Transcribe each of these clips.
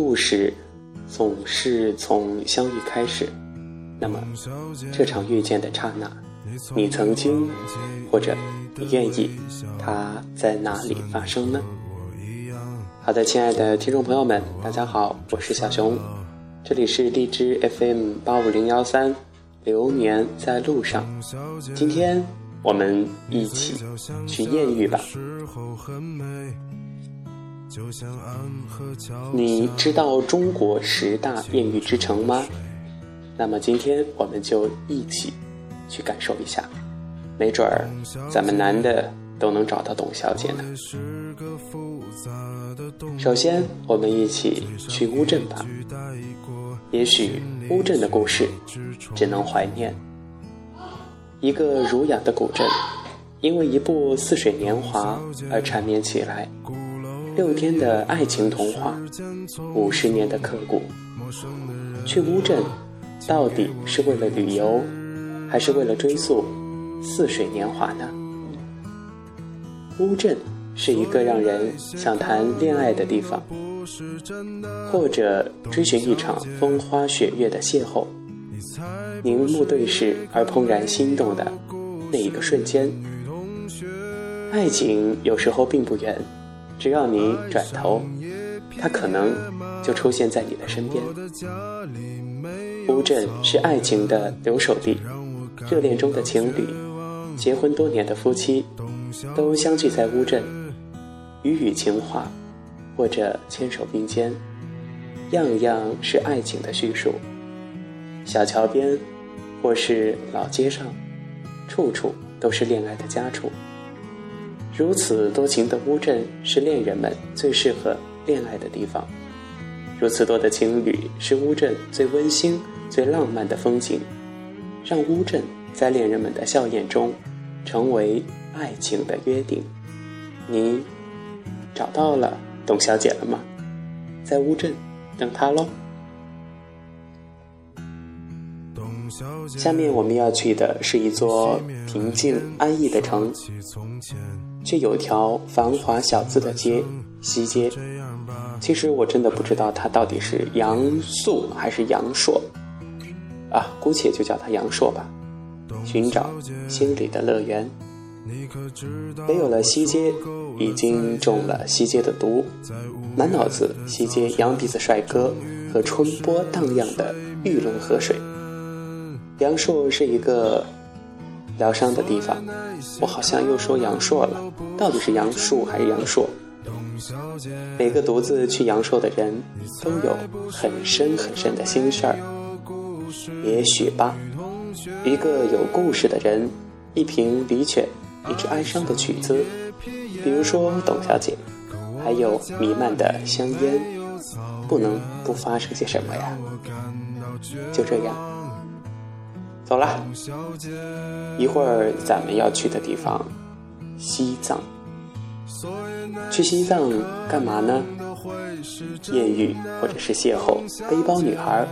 故事总是从相遇开始，那么这场遇见的刹那，你曾经或者你愿意它在哪里发生呢？好的，亲爱的听众朋友们，大家好，我是小熊，这里是荔枝 FM 八五零幺三，流年在路上，今天我们一起去艳遇吧。你知道中国十大艳遇之城吗？那么今天我们就一起去感受一下，没准儿咱们男的都能找到董小姐呢。首先，我们一起去乌镇吧。也许乌镇的故事只能怀念一个儒雅的古镇，因为一部《似水年华》而缠绵起来。六天的爱情童话，五十年的刻骨。去乌镇，到底是为了旅游，还是为了追溯似水年华呢？乌镇是一个让人想谈恋爱的地方，或者追寻一场风花雪月的邂逅，凝目对视而怦然心动的那一个瞬间。爱情有时候并不远。只要你转头，他可能就出现在你的身边。乌镇是爱情的留守地，热恋中的情侣，结婚多年的夫妻，都相聚在乌镇，语语情话，或者牵手并肩，样样是爱情的叙述。小桥边，或是老街上，处处都是恋爱的佳处。如此多情的乌镇是恋人们最适合恋爱的地方，如此多的情侣是乌镇最温馨、最浪漫的风景，让乌镇在恋人们的笑靥中成为爱情的约定。你找到了董小姐了吗？在乌镇等她喽。下面我们要去的是一座平静安逸的城。却有条繁华小资的街，西街。其实我真的不知道它到底是阳素还是阳朔，啊，姑且就叫它阳朔吧。寻找心里的乐园。没有了西街，已经中了西街的毒，满脑子西街羊鼻子帅哥和春波荡漾的玉龙河水。阳朔是一个。疗伤的地方，我好像又说阳朔了，到底是杨树还是阳朔？每个独自去阳朔的人都有很深很深的心事儿。也许吧，一个有故事的人，一瓶离犬，一支哀伤的曲子，比如说董小姐，还有弥漫的香烟，不能不发生些什么呀？就这样。走了，一会儿咱们要去的地方，西藏。去西藏干嘛呢？艳遇或者是邂逅背包女孩。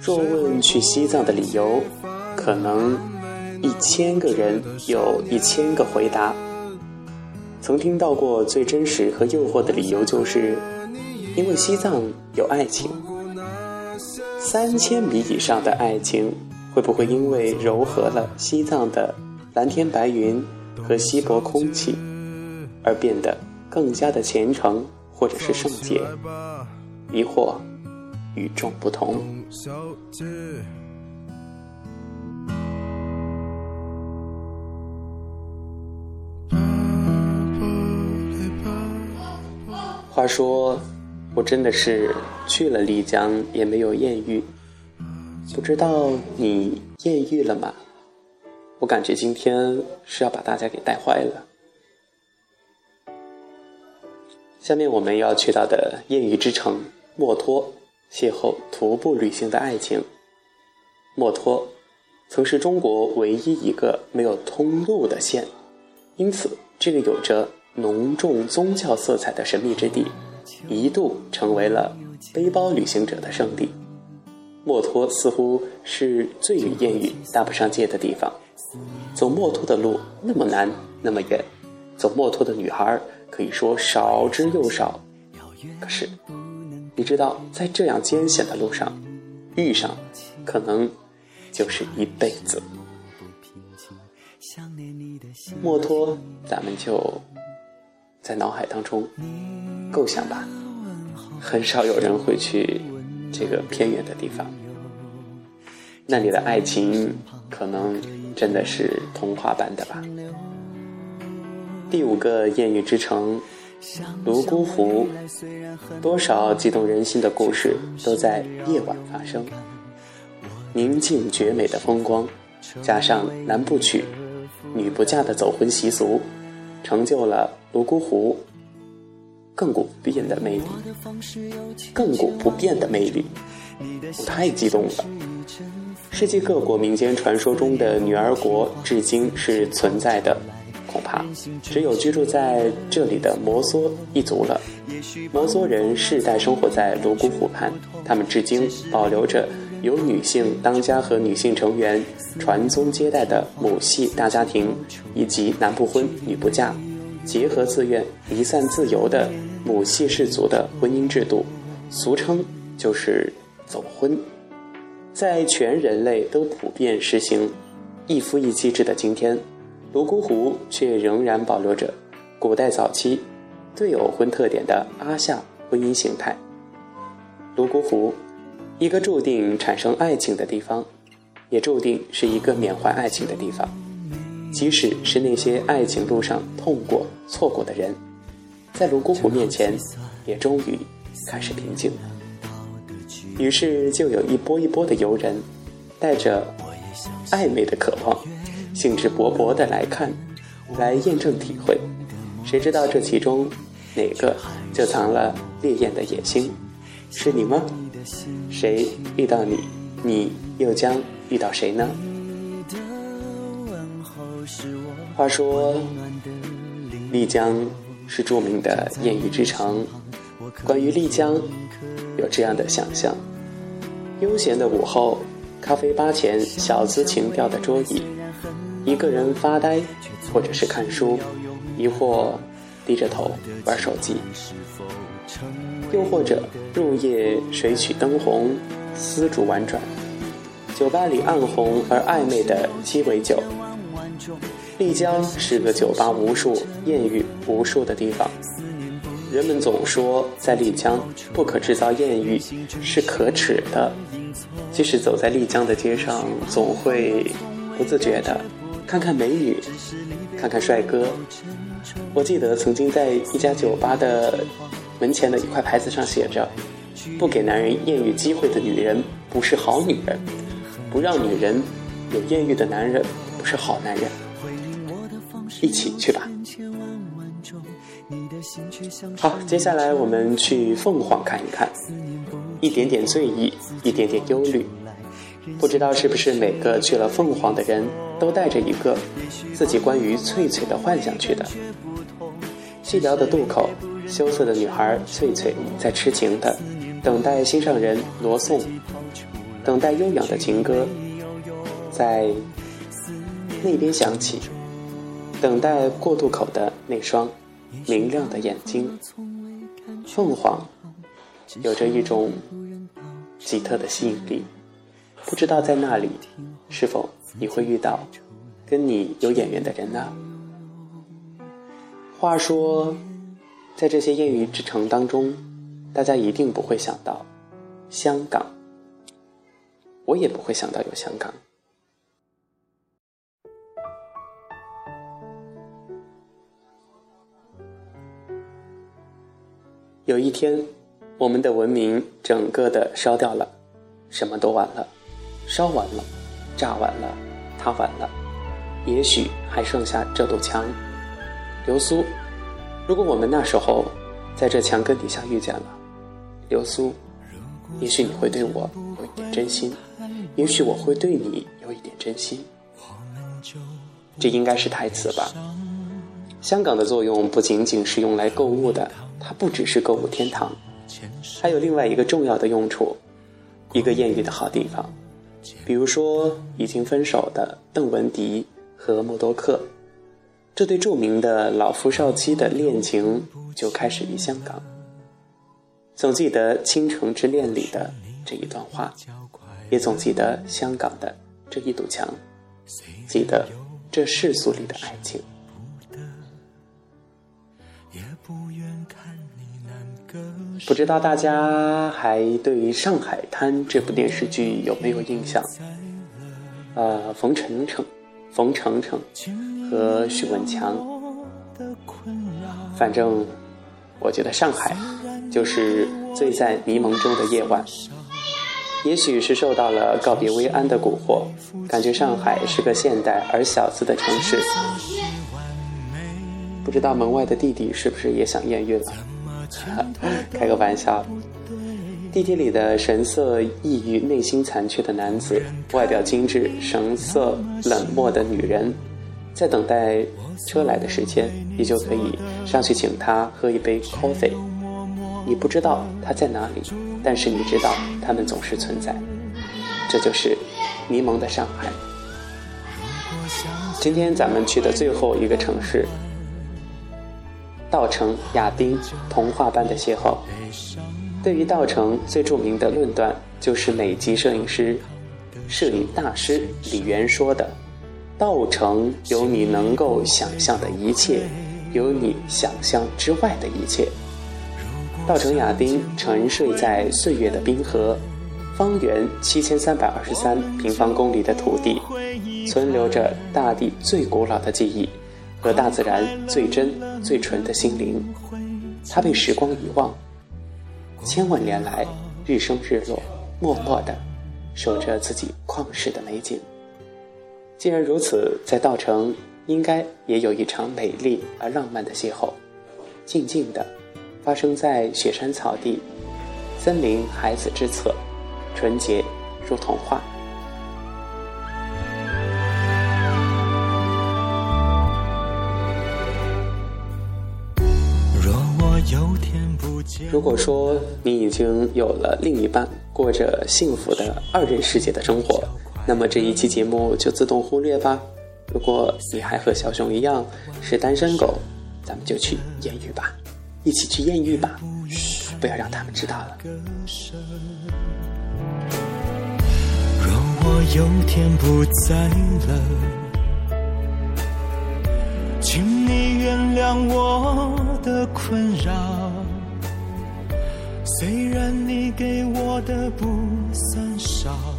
若问去西藏的理由，可能一千个人有一千个回答。曾听到过最真实和诱惑的理由，就是因为西藏有爱情，三千米以上的爱情。会不会因为柔和了西藏的蓝天白云和稀薄空气，而变得更加的虔诚，或者是圣洁，亦或与众不同？话说，我真的是去了丽江，也没有艳遇。不知道你艳遇了吗？我感觉今天是要把大家给带坏了。下面我们要去到的艳遇之城墨脱，邂逅徒步旅行的爱情。墨脱曾是中国唯一一个没有通路的县，因此这个有着浓重宗教色彩的神秘之地，一度成为了背包旅行者的圣地。墨脱似乎是最与艳遇搭不上界的地方。走墨脱的路那么难，那么远，走墨脱的女孩可以说少之又少。可是，你知道，在这样艰险的路上，遇上，可能就是一辈子。墨脱，咱们就在脑海当中构想吧。很少有人会去这个偏远的地方，那里的爱情可能真的是童话般的吧。第五个艳遇之城，泸沽湖，多少激动人心的故事都在夜晚发生。宁静绝美的风光，加上男不娶、女不嫁的走婚习俗，成就了泸沽湖亘古不变的魅力。亘古不变的魅力，我太激动了。世界各国民间传说中的女儿国，至今是存在的。恐怕只有居住在这里的摩梭一族了。摩梭人世代生活在泸沽湖畔，他们至今保留着由女性当家和女性成员传宗接代的母系大家庭，以及男不婚女不嫁、结合自愿离散自由的母系氏族的婚姻制度，俗称就是走婚。在全人类都普遍实行一夫一妻制的今天。泸沽湖却仍然保留着古代早期对偶婚特点的阿夏婚姻形态。泸沽湖，一个注定产生爱情的地方，也注定是一个缅怀爱情的地方。即使是那些爱情路上痛过、错过的人，在泸沽湖面前，也终于开始平静了。于是，就有一波一波的游人，带着暧昧的渴望。兴致勃勃地来看，来验证体会，谁知道这其中哪个就藏了烈焰的野心？是你吗？谁遇到你，你又将遇到谁呢？话说，丽江是著名的艳遇之城。关于丽江，有这样的想象：悠闲的午后，咖啡吧前小资情调的桌椅。一个人发呆，或者是看书，亦或低着头玩手机，又或者入夜水曲灯红，丝竹婉转，酒吧里暗红而暧昧的鸡尾酒。丽江是个酒吧无数、艳遇无数的地方。人们总说在丽江不可制造艳遇是可耻的，即使走在丽江的街上，总会不自觉的。看看美女，看看帅哥。我记得曾经在一家酒吧的门前的一块牌子上写着：“不给男人艳遇机会的女人不是好女人，不让女人有艳遇的男人不是好男人。”一起去吧。好，接下来我们去凤凰看一看，一点点醉意，一点点忧虑。不知道是不是每个去了凤凰的人都带着一个自己关于翠翠的幻想去的。寂寥的渡口，羞涩的女孩翠翠在痴情的等待心上人罗宋，等待悠扬的情歌在那边响起，等待过渡口的那双明亮的眼睛。凤凰有着一种奇特的吸引力。不知道在那里，是否你会遇到跟你有眼缘的人呢？话说，在这些艳遇之城当中，大家一定不会想到香港，我也不会想到有香港。有一天，我们的文明整个的烧掉了，什么都完了。烧完了，炸完了，塌完了，也许还剩下这堵墙。流苏，如果我们那时候在这墙根底下遇见了流苏，也许你会对我有一点真心，也许我会对你有一点真心。这应该是台词吧。香港的作用不仅仅是用来购物的，它不只是购物天堂，还有另外一个重要的用处，一个艳遇的好地方。比如说，已经分手的邓文迪和默多克，这对著名的老夫少妻的恋情就开始于香港。总记得《倾城之恋》里的这一段话，也总记得香港的这一堵墙，记得这世俗里的爱情。不知道大家还对于《上海滩》这部电视剧有没有印象？呃，冯程程、冯程程和许文强，反正我觉得上海就是醉在迷蒙中的夜晚。也许是受到了告别薇安的蛊惑，感觉上海是个现代而小资的城市。不知道门外的弟弟是不是也想艳遇了？开个玩笑。地铁里的神色抑郁、内心残缺的男子，外表精致、神色冷漠的女人，在等待车来的时间，你就可以上去请他喝一杯 coffee。你不知道他在哪里，但是你知道他们总是存在。这就是迷蒙的上海。今天咱们去的最后一个城市。稻城亚丁童话般的邂逅。对于稻城最著名的论断，就是美籍摄影师、摄影大师李元说的：“稻城有你能够想象的一切，有你想象之外的一切。”稻城亚丁沉睡在岁月的冰河，方圆七千三百二十三平方公里的土地，存留着大地最古老的记忆。和大自然最真、最纯的心灵，它被时光遗忘，千万年来日升日落，默默的守着自己旷世的美景。既然如此，在稻城应该也有一场美丽而浪漫的邂逅，静静的发生在雪山草地，森林孩子之侧，纯洁如童话。如果说你已经有了另一半，过着幸福的二人世界的生活，那么这一期节目就自动忽略吧。如果你还和小熊一样是单身狗，咱们就去艳遇吧，一起去艳遇吧，嘘，不要让他们知道了。若我有天不在了，请你原谅我的困扰。虽然你给我的不算少，